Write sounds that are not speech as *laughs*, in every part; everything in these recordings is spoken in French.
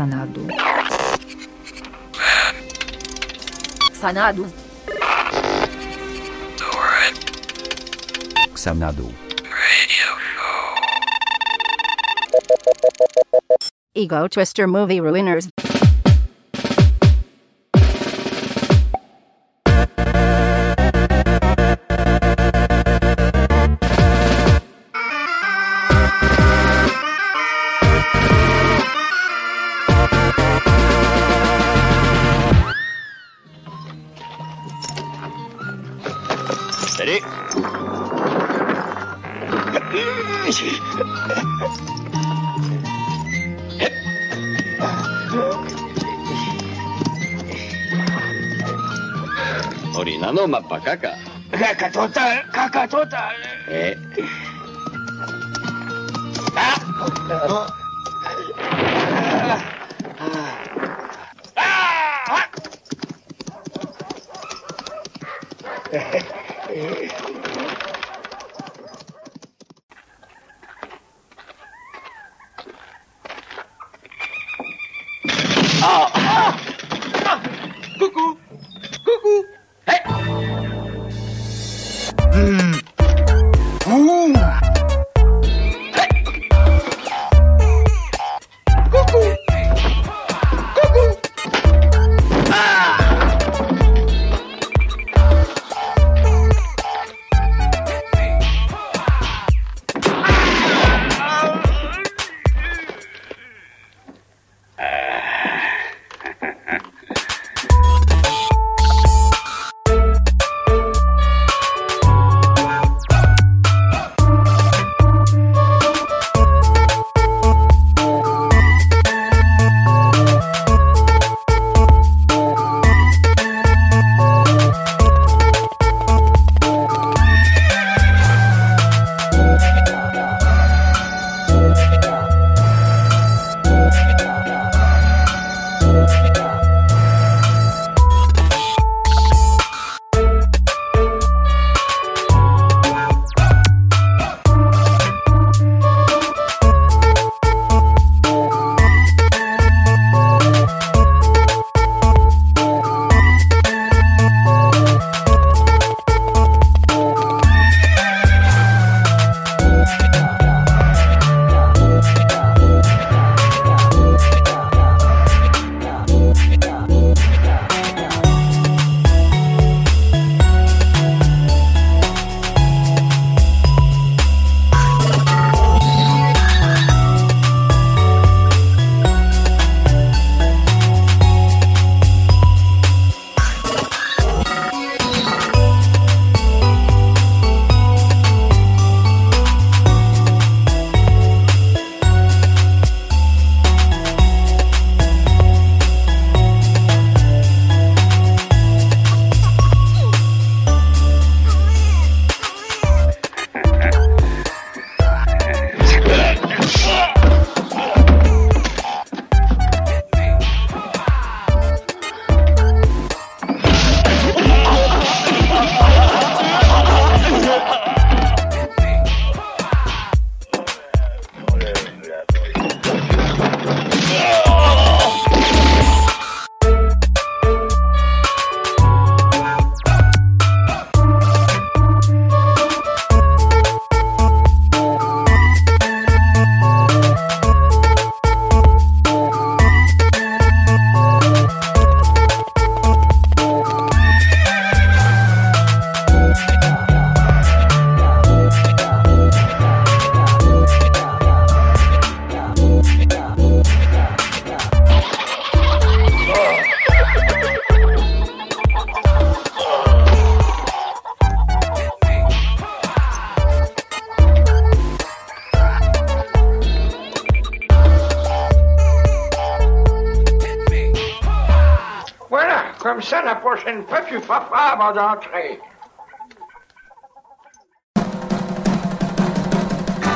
Xanadu. Xanadu. Xanadu. Ego Twister Movie Ruiners. Salut Orina no mapakaka. Caca total, caca total. Eh. Coucou, comme ça la prochaine fois, tu frapperas avant d'entrer.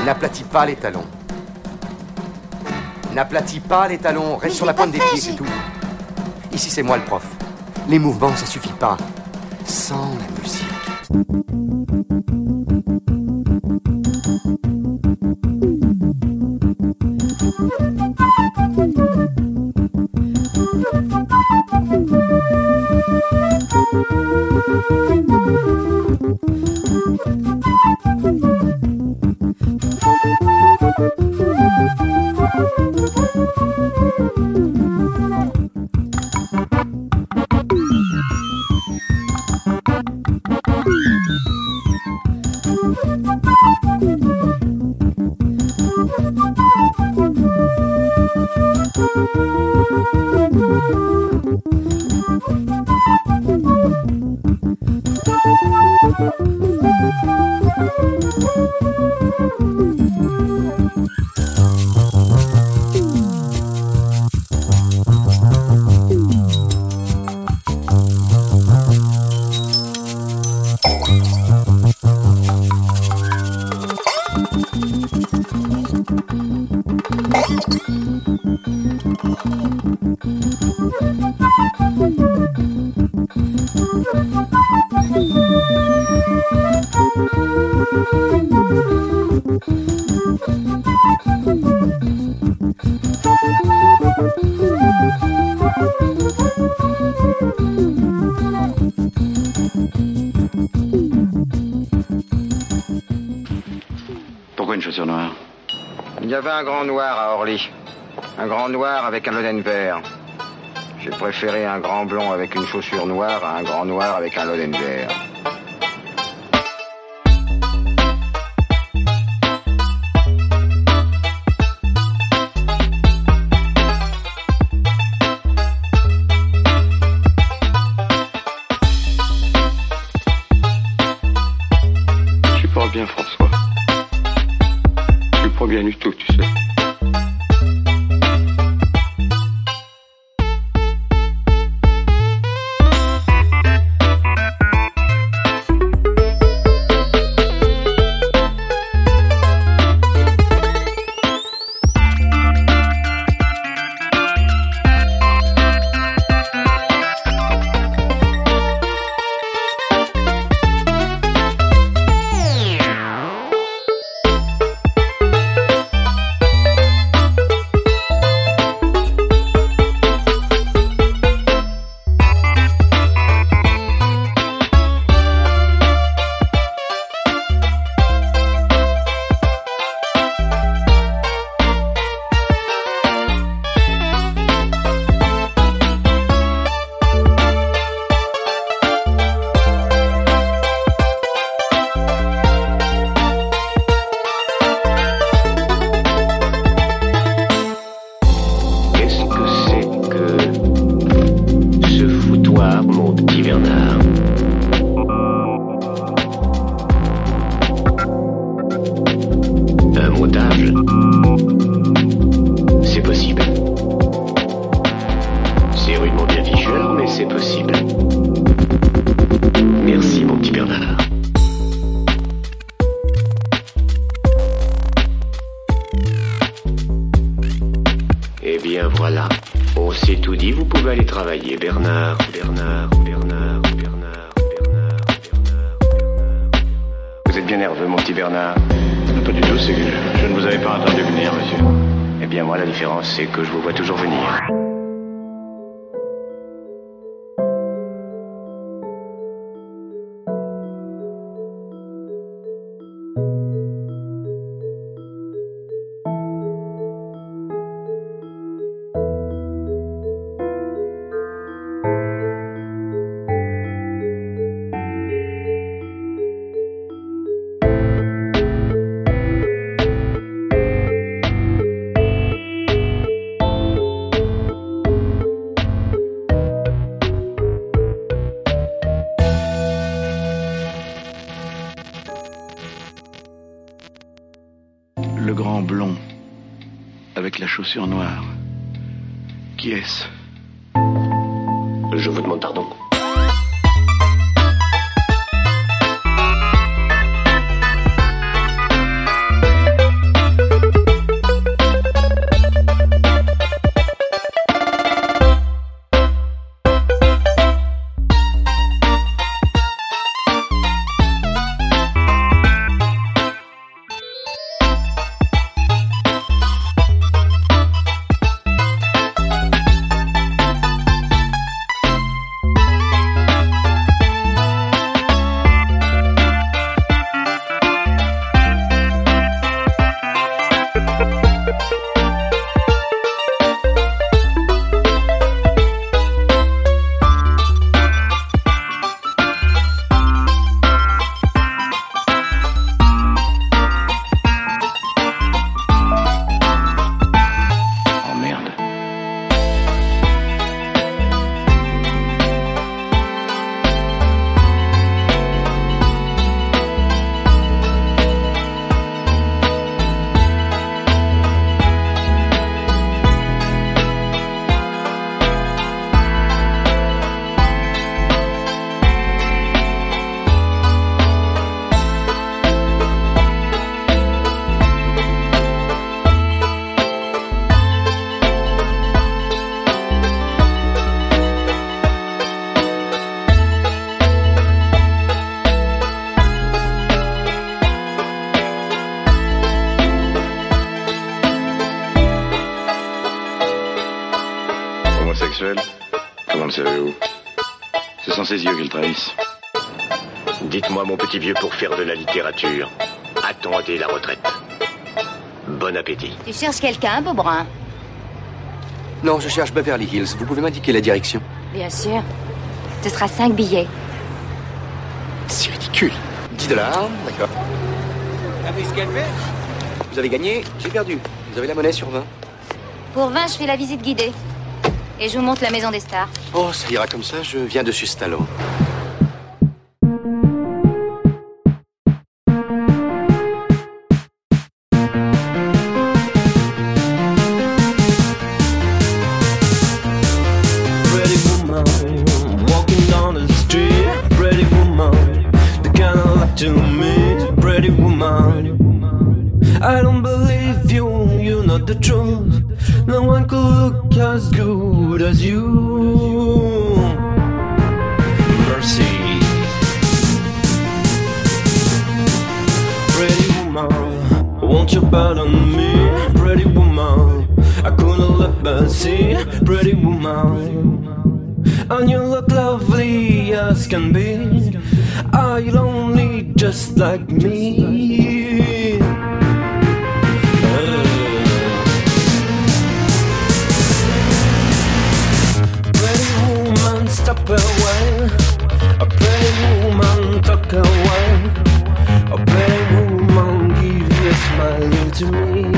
N'aplatis pas les talons. N'aplatis pas les talons. Reste Mais sur la pointe pas des pieds, c'est tout. Ici, c'est moi le prof. Les mouvements, ça suffit pas. Sans la musique. Thank you. Il y avait un grand noir à Orly. Un grand noir avec un loden vert. J'ai préféré un grand blond avec une chaussure noire à un grand noir avec un loden vert. Tu cherches quelqu'un, beau brun Non, je cherche Beverly Hills. Vous pouvez m'indiquer la direction Bien sûr. Ce sera 5 billets. C'est ridicule. 10 dollars, d'accord. Avez ce qu'elle fait Vous avez gagné, j'ai perdu. Vous avez la monnaie sur 20 Pour 20, je fais la visite guidée. Et je vous montre la maison des stars. Oh, ça ira comme ça, je viens de chez I don't believe you, you know the truth. No one could look as good as you. Mercy. Pretty woman, won't you pardon me? Pretty woman, I couldn't let but see. Pretty woman. And you look lovely as can be. Are you lonely just like me? took away. A oh, black woman, give this smile to me.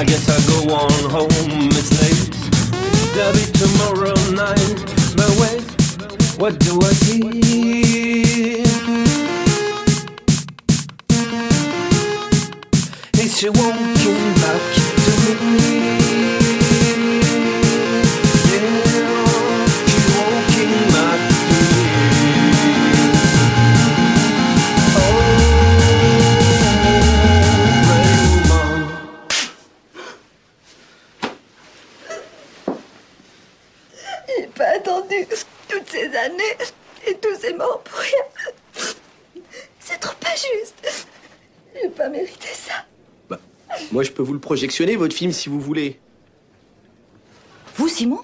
I guess I'll go on home, it's late. There'll be tomorrow night. But wait, what do I see? Projectionner, votre film, si vous voulez. Vous, Simon?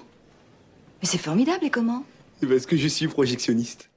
Mais c'est formidable, et comment? Parce que je suis projectionniste?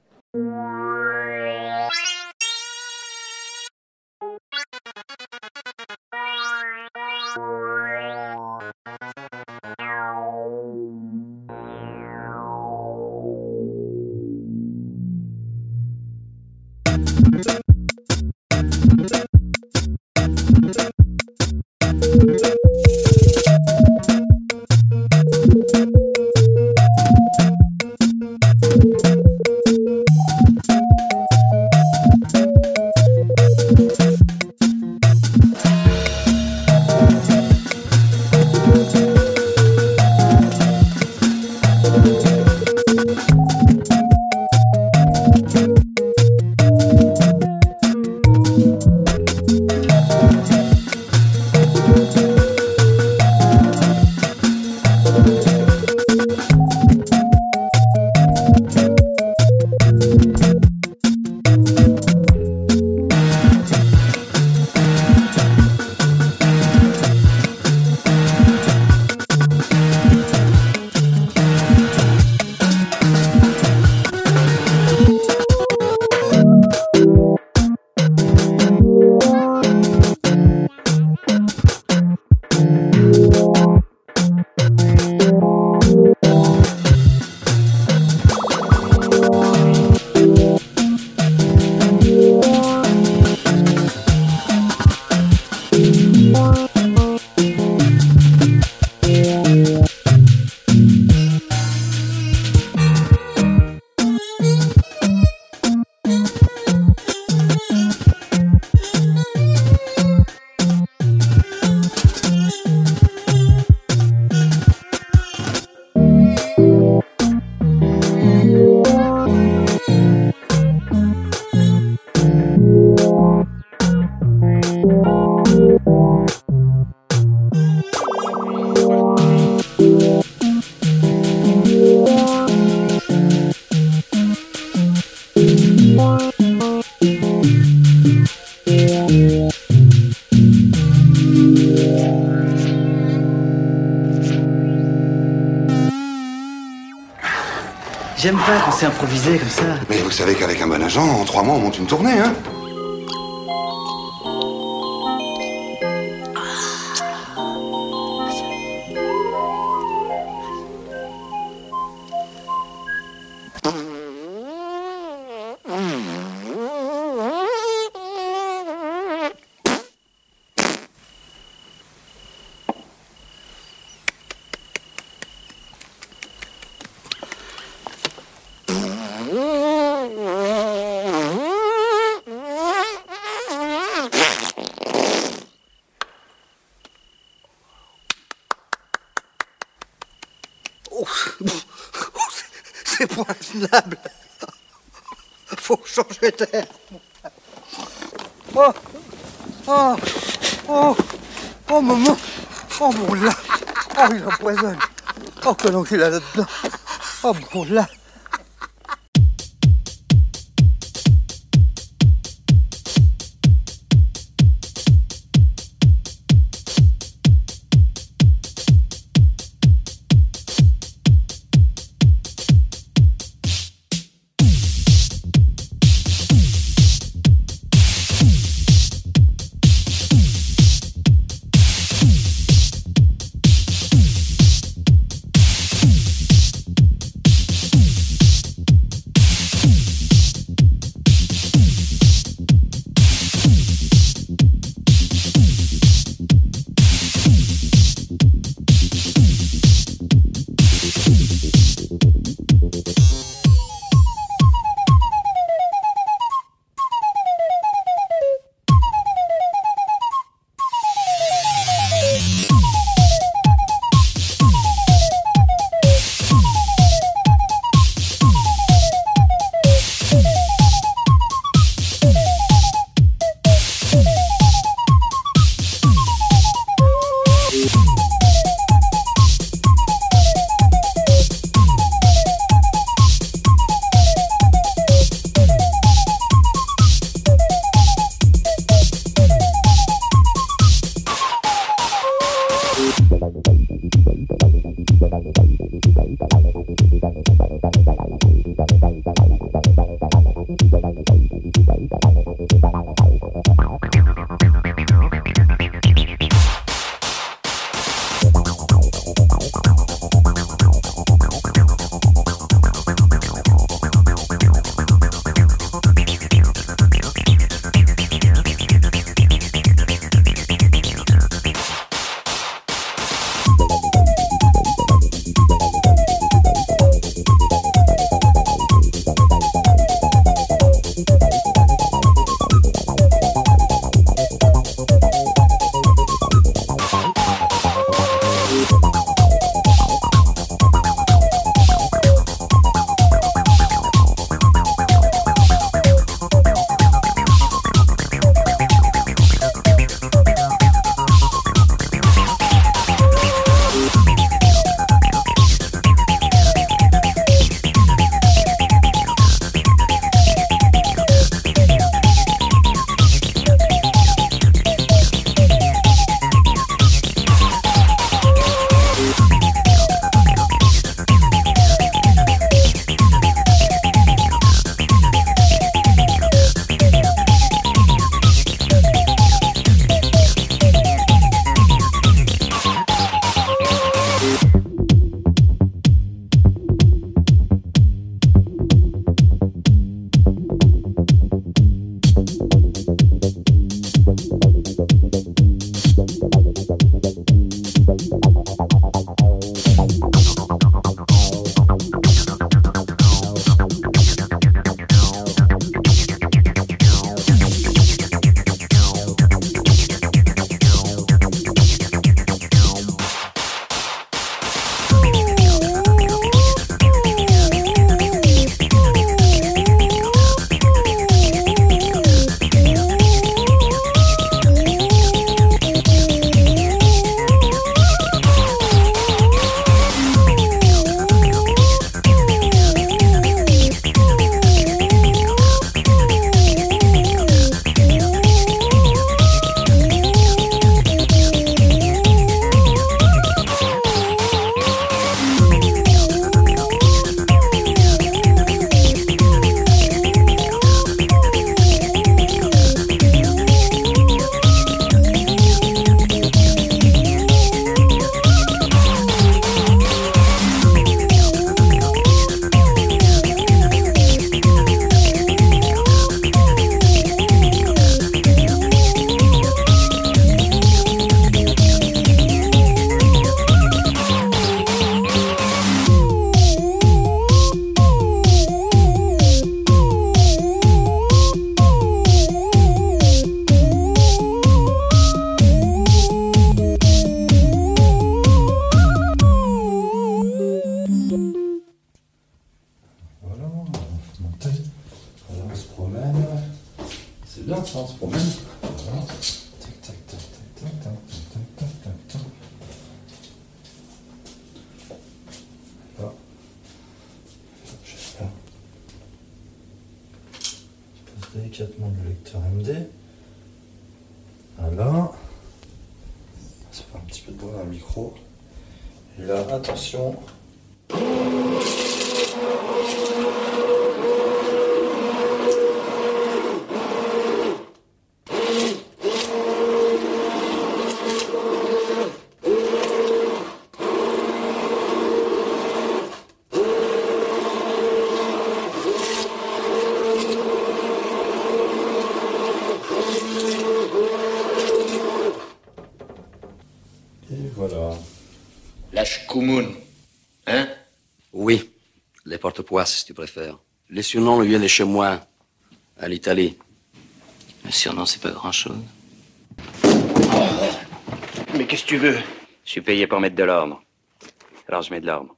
Improvisé comme ça. Mais vous savez qu'avec un bon agent, en trois mois, on monte une tournée, hein pas intenable. *laughs* Faut changer d'air. Oh, oh, oh, oh, maman. Oh, mon là. Oh, il empoisonne. Oh, que a là-dedans. Oh, mon là. Hein? Oui, les porte-pois, si tu préfères. Les surnoms lui viennent de chez moi, à l'Italie. Le surnom, c'est pas grand-chose. Mais qu'est-ce que tu veux? Je suis payé pour mettre de l'ordre. Alors je mets de l'ordre.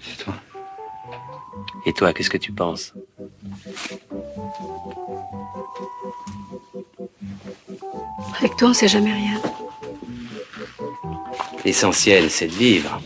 C'est toi. Et toi, qu'est-ce que tu penses? Toi, on sait jamais rien. L'essentiel, c'est de vivre.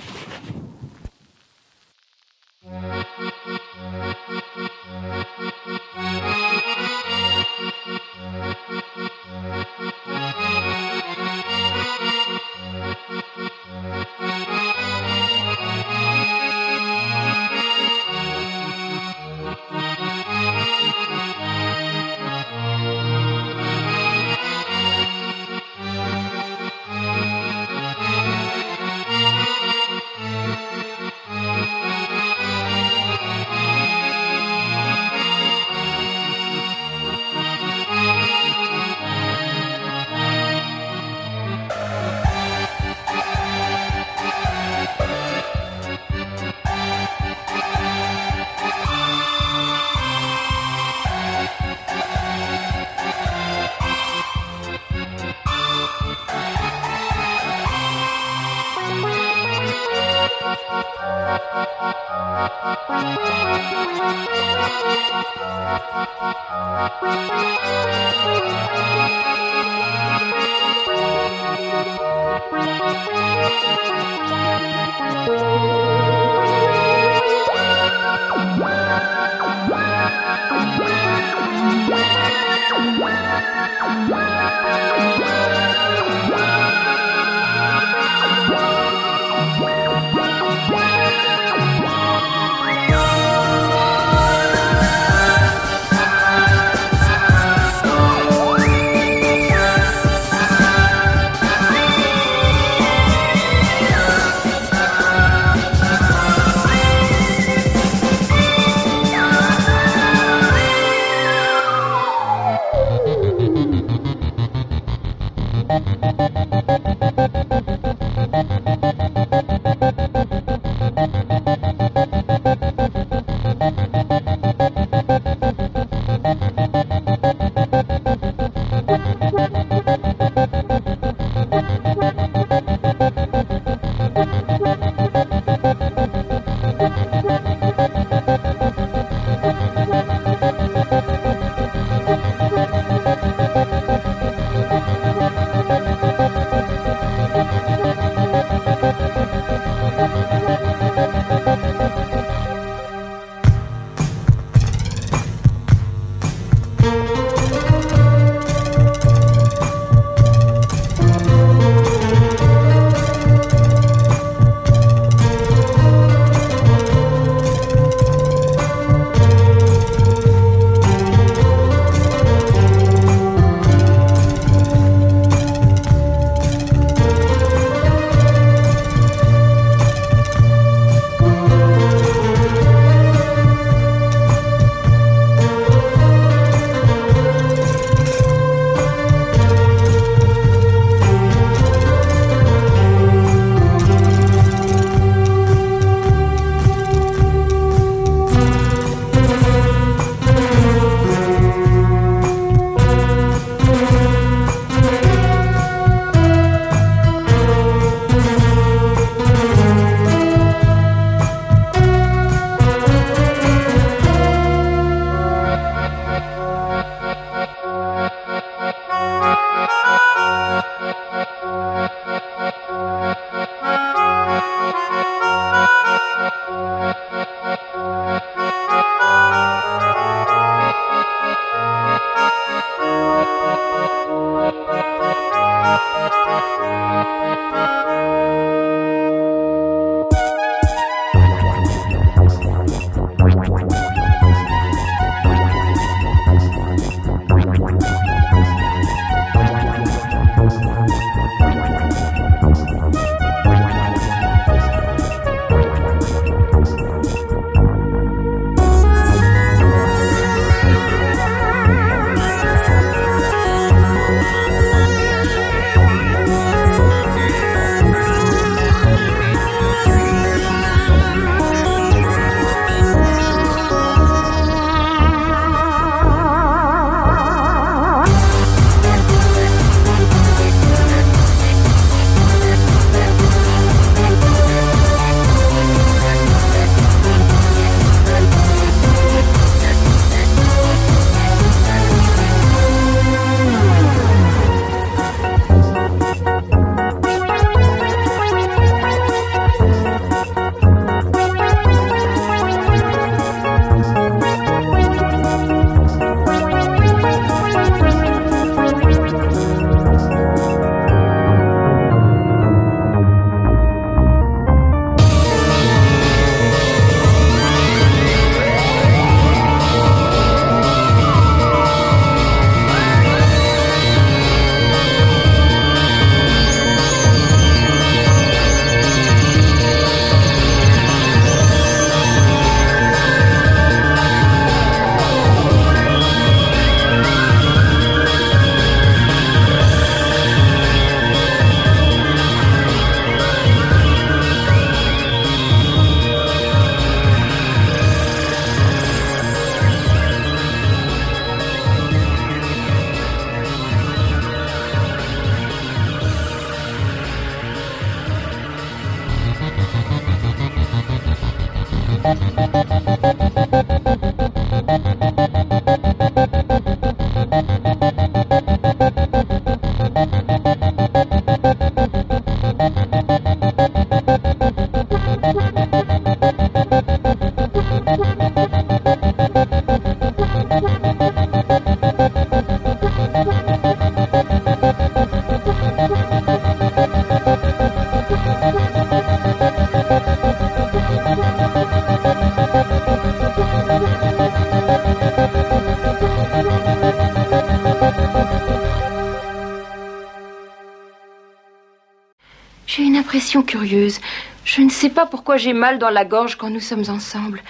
Curieuse. Je ne sais pas pourquoi j'ai mal dans la gorge quand nous sommes ensemble,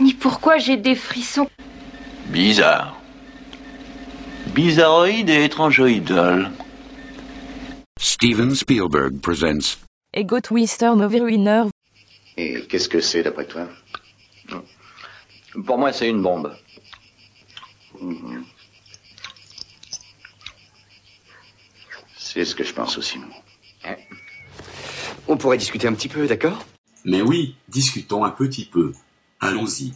ni pourquoi j'ai des frissons. Bizarre. Bizarroïde et étrangeoïdal. Steven Spielberg presents. Ego Twister Movie Ruiner. Et qu'est-ce que c'est d'après toi? Pour moi, c'est une bombe. C'est ce que je pense aussi. On pourrait discuter un petit peu, d'accord? Mais oui, discutons un petit peu. Allons-y.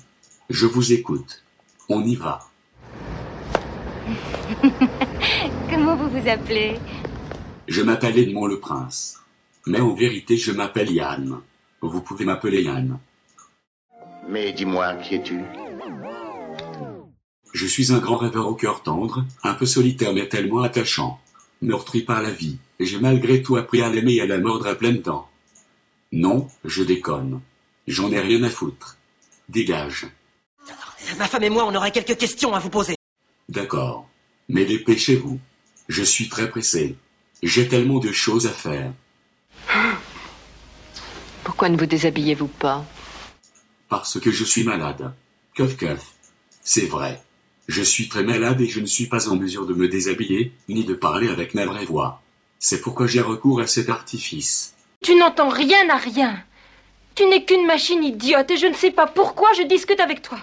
Je vous écoute. On y va. *laughs* Comment vous vous appelez? Je m'appelle Edmond le Prince. Mais en vérité, je m'appelle Yann. Vous pouvez m'appeler Yann. Mais dis-moi, qui es-tu? Je suis un grand rêveur au cœur tendre, un peu solitaire mais tellement attachant. Meurtri par la vie, et j'ai malgré tout appris à l'aimer et à la mordre à pleines dents. Non, je déconne. J'en ai rien à foutre. Dégage. Ma femme et moi, on aurait quelques questions à vous poser. D'accord. Mais dépêchez-vous. Je suis très pressé. J'ai tellement de choses à faire. *gasps* Pourquoi ne vous déshabillez-vous pas? Parce que je suis malade. Keuf keuf. C'est vrai. Je suis très malade et je ne suis pas en mesure de me déshabiller, ni de parler avec ma vraie voix. C'est pourquoi j'ai recours à cet artifice. Tu n'entends rien à rien. Tu n'es qu'une machine idiote et je ne sais pas pourquoi je discute avec toi.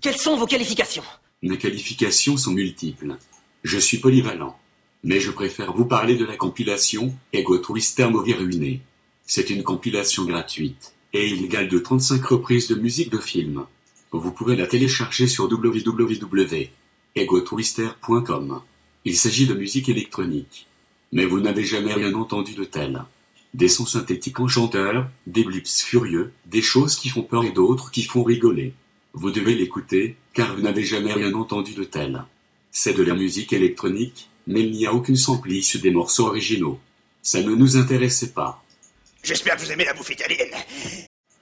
Quelles sont vos qualifications? Mes qualifications sont multiples. Je suis polyvalent. Mais je préfère vous parler de la compilation Ego Twister Movie Ruiné. C'est une compilation gratuite et illégale de 35 reprises de musique de film. Vous pouvez la télécharger sur www.egotwister.com. Il s'agit de musique électronique. Mais vous n'avez jamais rien entendu de tel. Des sons synthétiques enchanteurs, des blips furieux, des choses qui font peur et d'autres qui font rigoler. Vous devez l'écouter, car vous n'avez jamais rien entendu de tel. C'est de la musique électronique, mais il n'y a aucune sample issue des morceaux originaux. Ça ne nous intéressait pas. J'espère que vous aimez la bouffe italienne.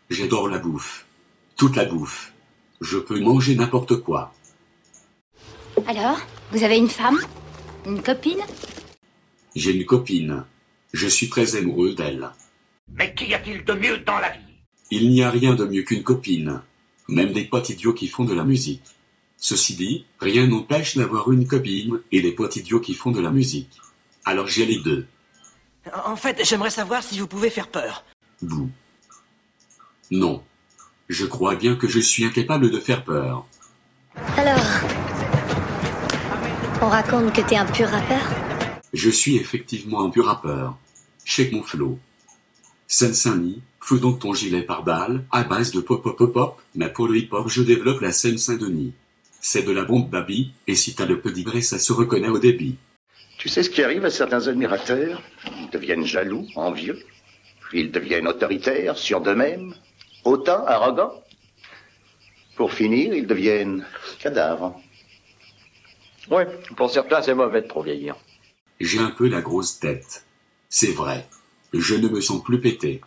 J'adore la bouffe. Toute la bouffe. Je peux manger n'importe quoi. Alors, vous avez une femme? Une copine? J'ai une copine. Je suis très amoureux d'elle. Mais qu'y a-t-il de mieux dans la vie? Il n'y a rien de mieux qu'une copine. Même des potes idiots qui font de la musique. Ceci dit, rien n'empêche d'avoir une copine et des potes idiots qui font de la musique. Alors j'ai les deux. En fait, j'aimerais savoir si vous pouvez faire peur. Bouh. Non. Je crois bien que je suis incapable de faire peur. Alors, on raconte que t'es un pur rappeur? Je suis effectivement un pur rappeur. Check mon flow. Seine-Saint-Denis, fous donc ton gilet par balle, à base de pop pop pop pop, mais pour le hip-hop je développe la Seine-Saint-Denis. C'est de la bombe baby, et si t'as le petit gré ça se reconnaît au débit. Tu sais ce qui arrive à certains admirateurs? Ils deviennent jaloux, envieux, puis ils deviennent autoritaires, sûrs d'eux-mêmes, hautains, arrogants. Pour finir, ils deviennent cadavres. Ouais, pour certains, c'est mauvais de trop vieillir. J'ai un peu la grosse tête. C'est vrai. Je ne me sens plus pété.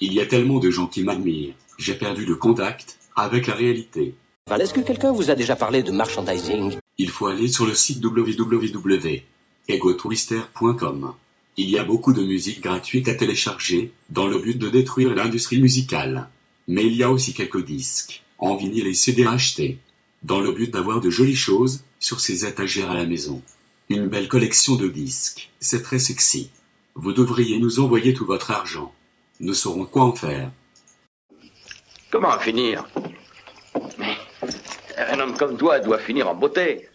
Il y a tellement de gens qui m'admirent. J'ai perdu le contact avec la réalité. Est-ce que quelqu'un vous a déjà parlé de merchandising? Il faut aller sur le site www.egotwister.com. Il y a beaucoup de musique gratuite à télécharger, dans le but de détruire l'industrie musicale. Mais il y a aussi quelques disques, en vinyle et CD à acheter, dans le but d'avoir de jolies choses sur ces étagères à la maison. Une belle collection de disques, c'est très sexy. Vous devriez nous envoyer tout votre argent. Nous saurons quoi en faire. Comment finir? Mais un homme comme toi doit finir en beauté.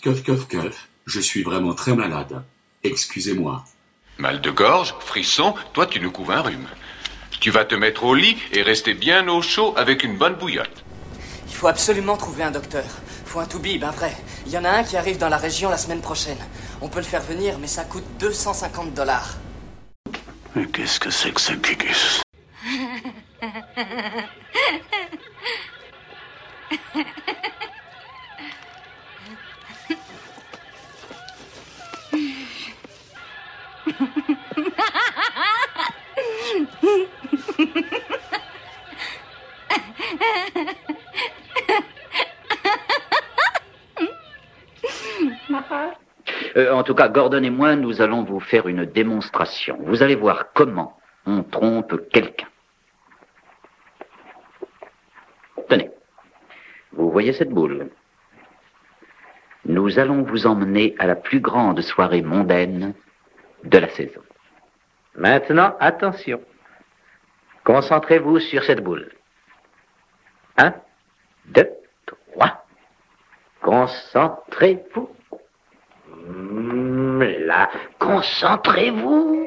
Keuf, keuf, keuf, je suis vraiment très malade. Excusez-moi. Mal de gorge, frisson, toi tu nous couves un rhume. Tu vas te mettre au lit et rester bien au chaud avec une bonne bouillotte. Il faut absolument trouver un docteur. Faut un toubib, un vrai. Il y en a un qui arrive dans la région la semaine prochaine. On peut le faire venir, mais ça coûte 250 dollars. Mais qu'est-ce que c'est que ce Kikus *laughs* Euh, en tout cas, Gordon et moi, nous allons vous faire une démonstration. Vous allez voir comment on trompe quelqu'un. Tenez, vous voyez cette boule? Nous allons vous emmener à la plus grande soirée mondaine de la saison. Maintenant, attention. Concentrez-vous sur cette boule. Un, deux, trois. Concentrez-vous. Hmm, Là, concentrez-vous.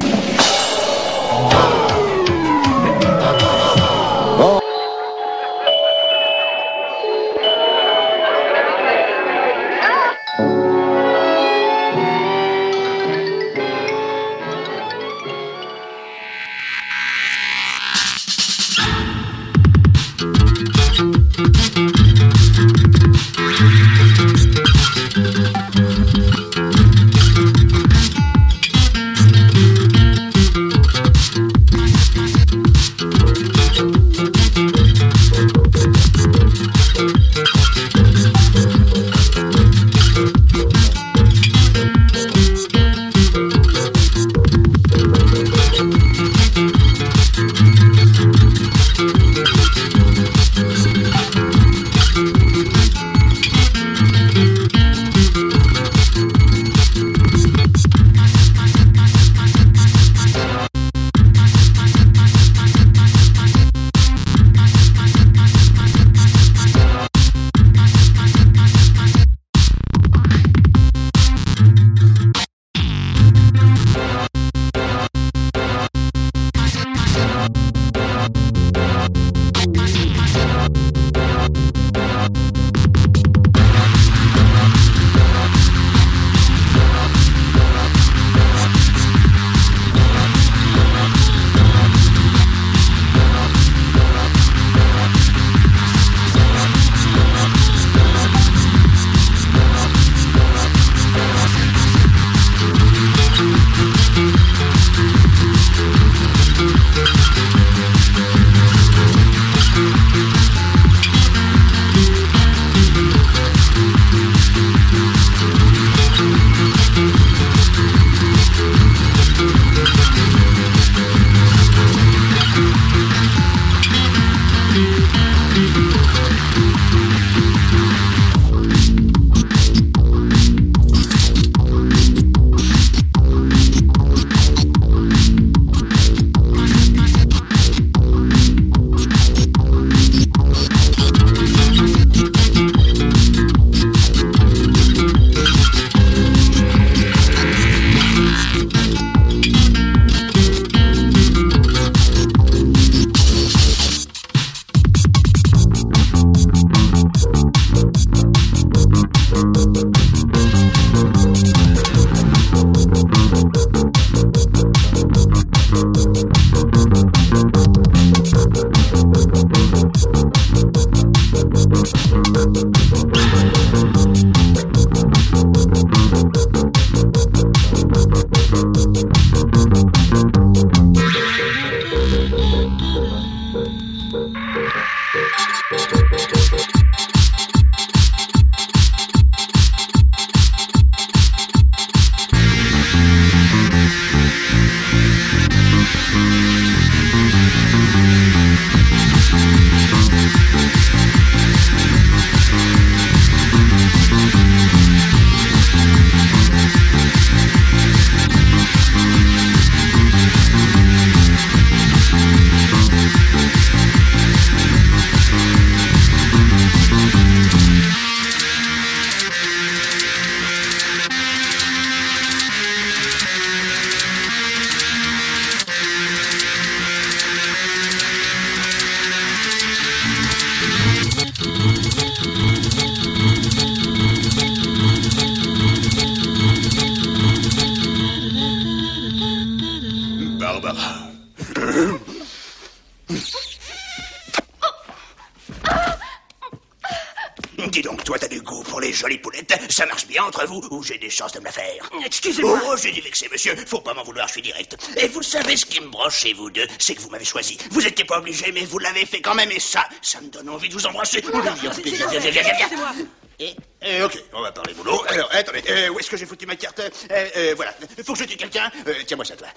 Monsieur. Faut pas m'en vouloir, je suis direct. Et vous savez ce qui me broche chez vous deux C'est que vous m'avez choisi. Vous étiez pas obligé, mais vous l'avez fait quand même. Et ça, ça me donne envie de vous embrasser. Viens, viens, viens, viens, viens, viens, viens. Et, euh, ok, on va parler boulot. Alors, attendez, euh, où est-ce que j'ai foutu ma carte? Euh, euh, Voilà, faut que je tue quelqu'un. Tiens-moi ça, toi.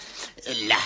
Là.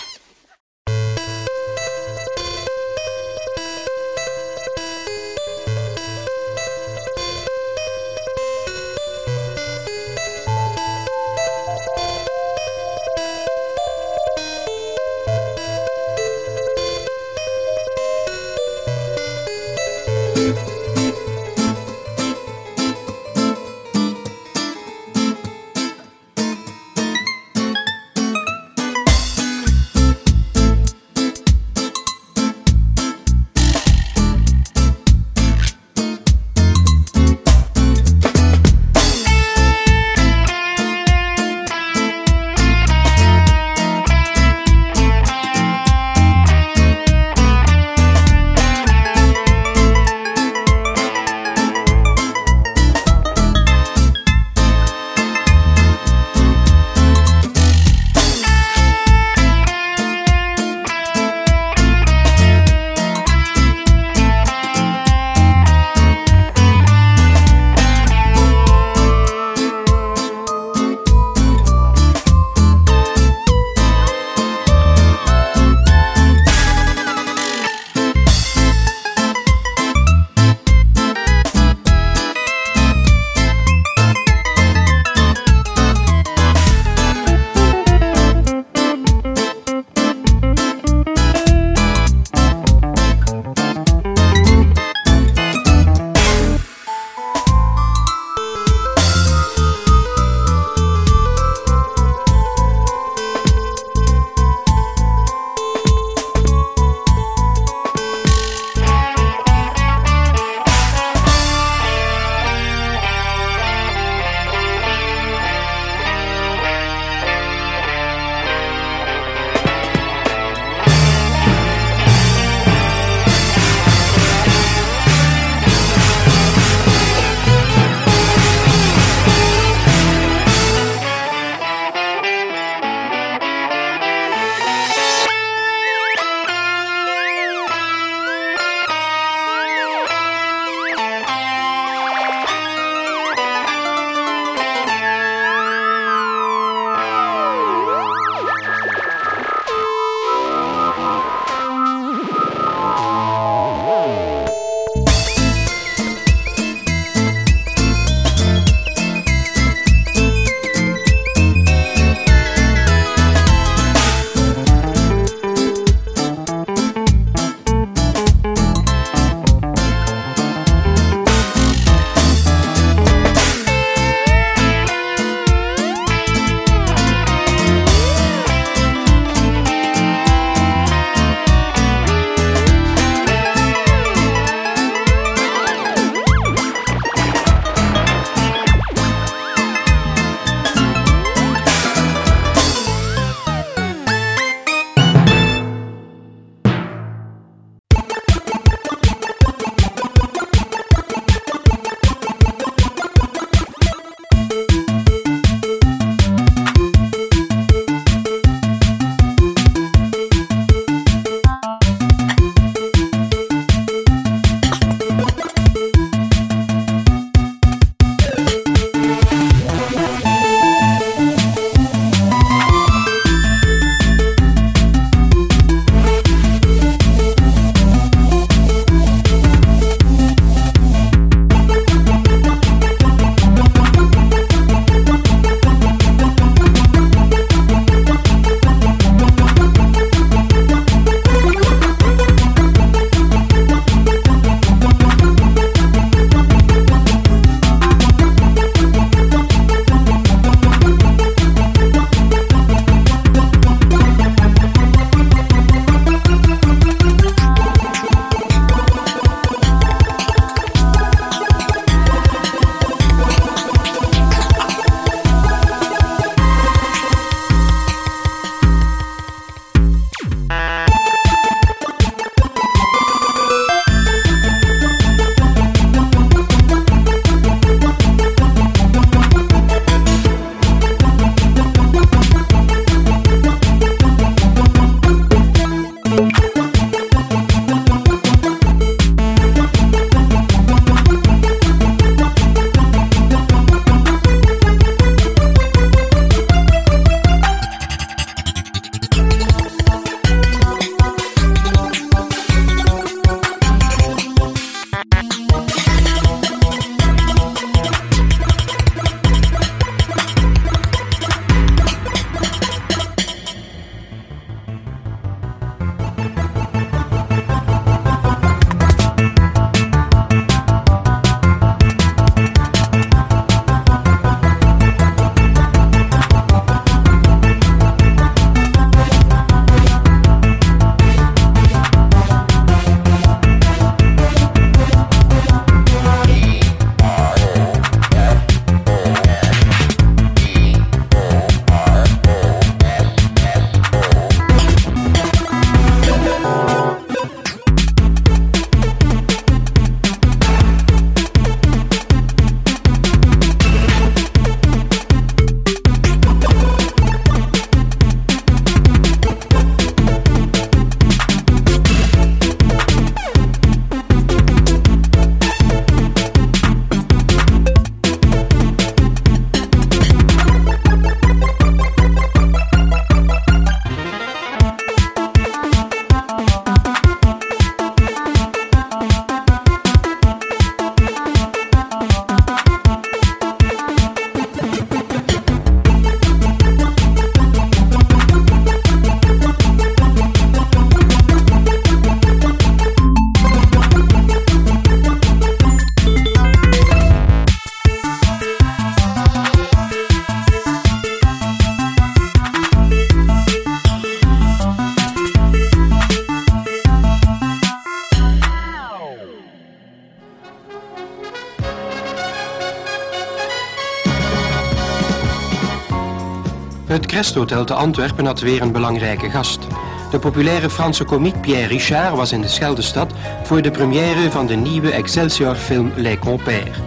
Crest Hotel te Antwerpen had weer een belangrijke gast. De populaire Franse komiek Pierre Richard was in de Scheldestad voor de première van de nieuwe Excelsior-film Les Compères.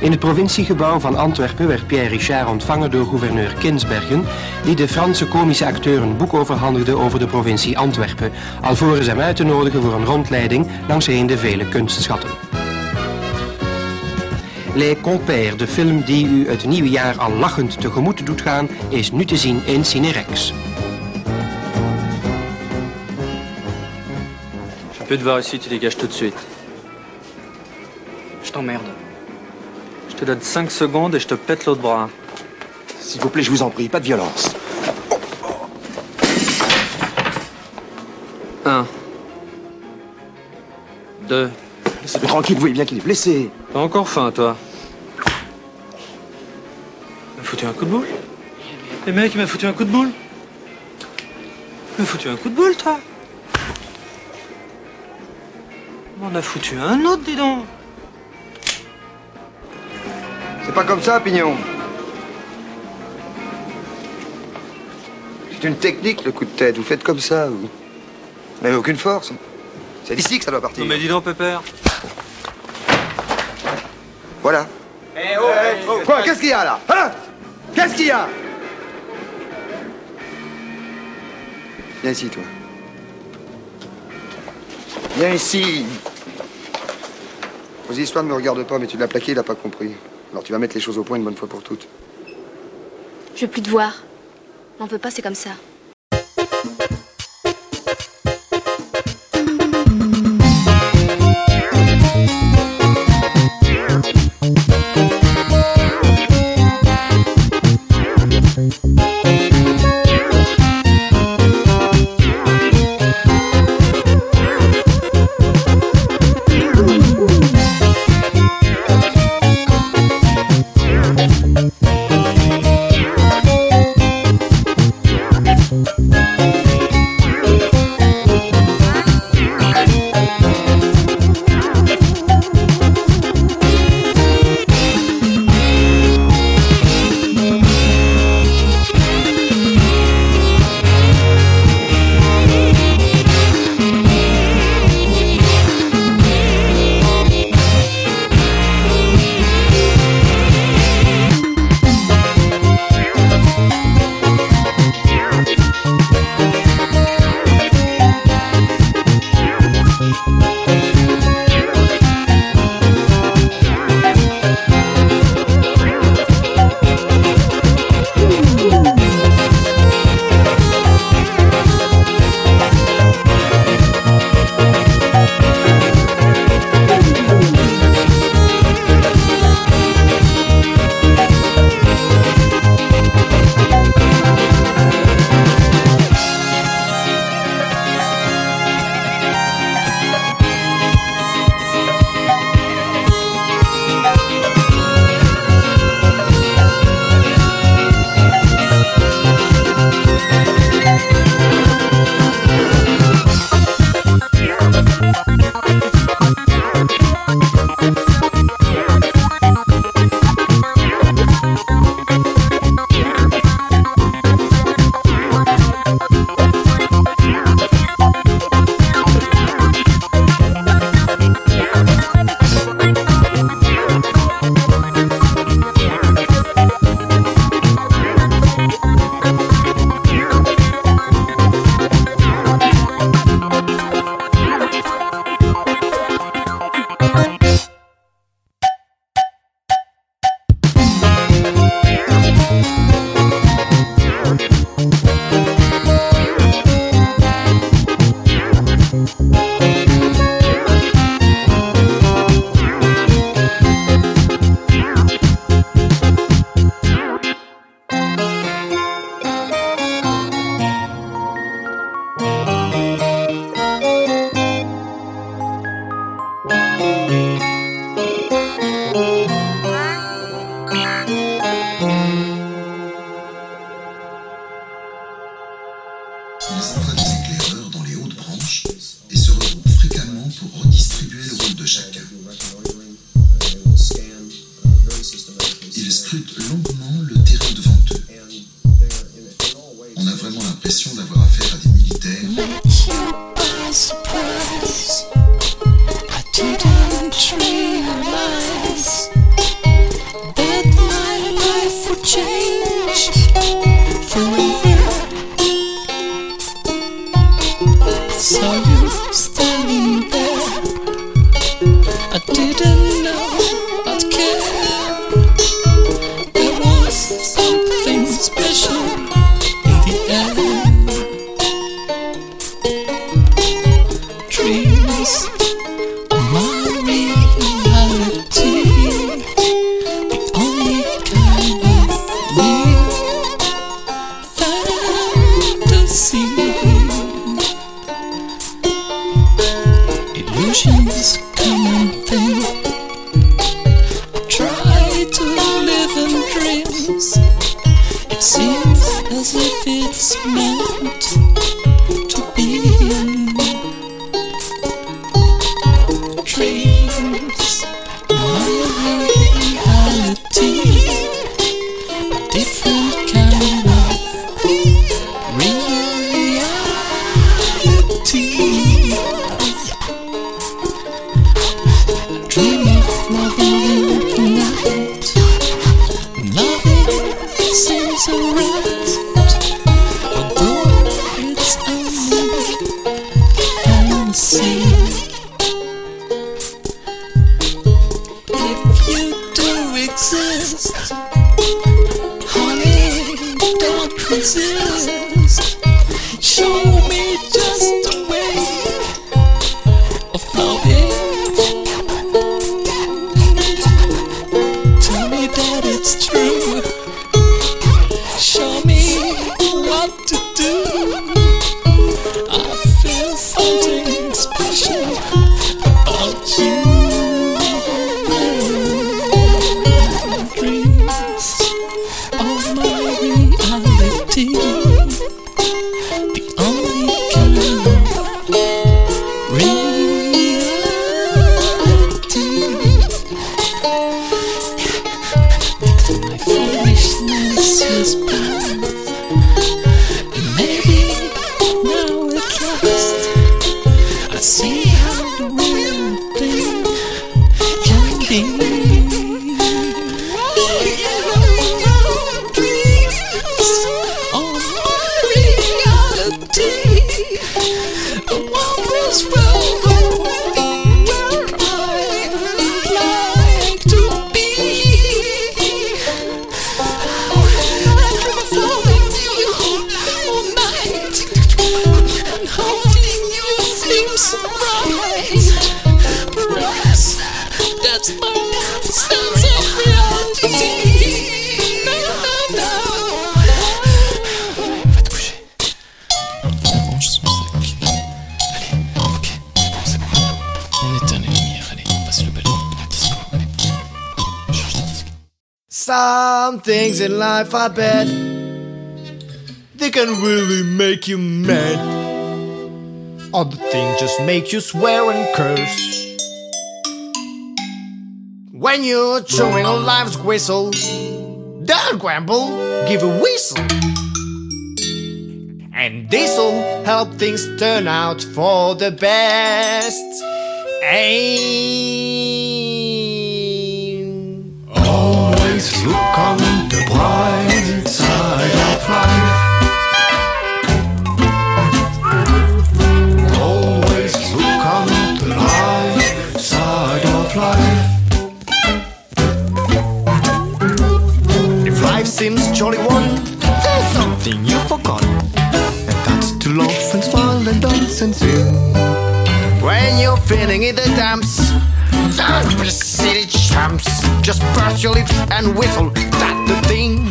In het provinciegebouw van Antwerpen werd Pierre Richard ontvangen door gouverneur Kinsbergen, die de Franse komische acteur een boek overhandigde over de provincie Antwerpen, alvorens hem uit te nodigen voor een rondleiding langs een de vele kunstschatten. Les Compères, de film die u het nieuwe jaar al lachend tegemoet doet gaan, is nu te zien in Cinerex. Je peux te voir ici, tu dégages tout de suite. Je t'emmerde. Je te donne 5 secondes et je te pète l'autre bras. S'il vous plaît, je vous en prie, pas de violence. 1. 2. Laissez-le tranquille, vous voyez bien qu'il est blessé. T'as encore faim, toi Il m'a foutu un coup de boule Les mecs, il m'a foutu un coup de boule Il m'a foutu un coup de boule, toi On a foutu un autre, dis donc C'est pas comme ça, Pignon. C'est une technique, le coup de tête. Vous faites comme ça, vous. Vous n'avez aucune force. C'est d'ici que ça doit partir. Non mais dis donc, Pépère Voilà. Eh oh, eh, oh, Quoi Qu'est-ce qu'il y a, là Hein Qu'est-ce qu'il y a Viens ici, toi. Viens ici. Vos histoires ne me regardent pas, mais tu l'as plaqué, il n'a pas compris. Alors tu vas mettre les choses au point une bonne fois pour toutes. Je veux plus te voir. M'en veux pas, c'est comme ça. Nothing. Some things in life, I bet, they can really make you mad. Other things just make you swear and curse. When you're chewing on life's whistle, don't grumble, give a whistle. And this'll help things turn out for the best. Aim. Always look on the bright side of life. Always look on the light side of life. If life seems jolly one, there's something you forgot. And that's to laugh and smile and dance and sing. When you're feeling in the dumps, don't be Just burst your lips and whistle, that's the thing.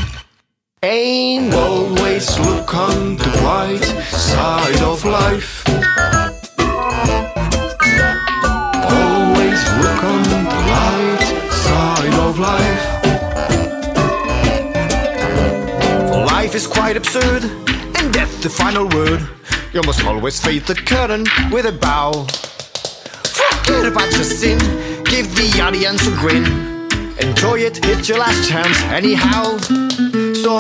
Ain't always look on the bright side of life. Always look on the light side of life. For life is quite absurd, and death the final word. You must always face the curtain with a bow. Forget about your sin, give the audience a grin. Enjoy it, it's your last chance anyhow. So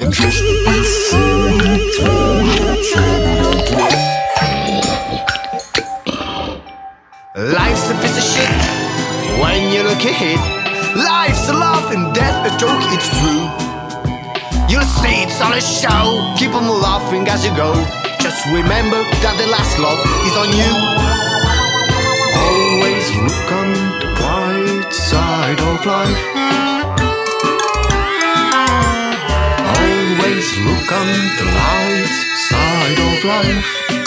And just Life's a piece of shit when you look ahead. Life's a laugh and death a joke, it's true. You'll see it's all a show, keep on laughing as you go. Just remember that the last laugh is on you. Always look on the bright side of life. Welcome to the light side of life.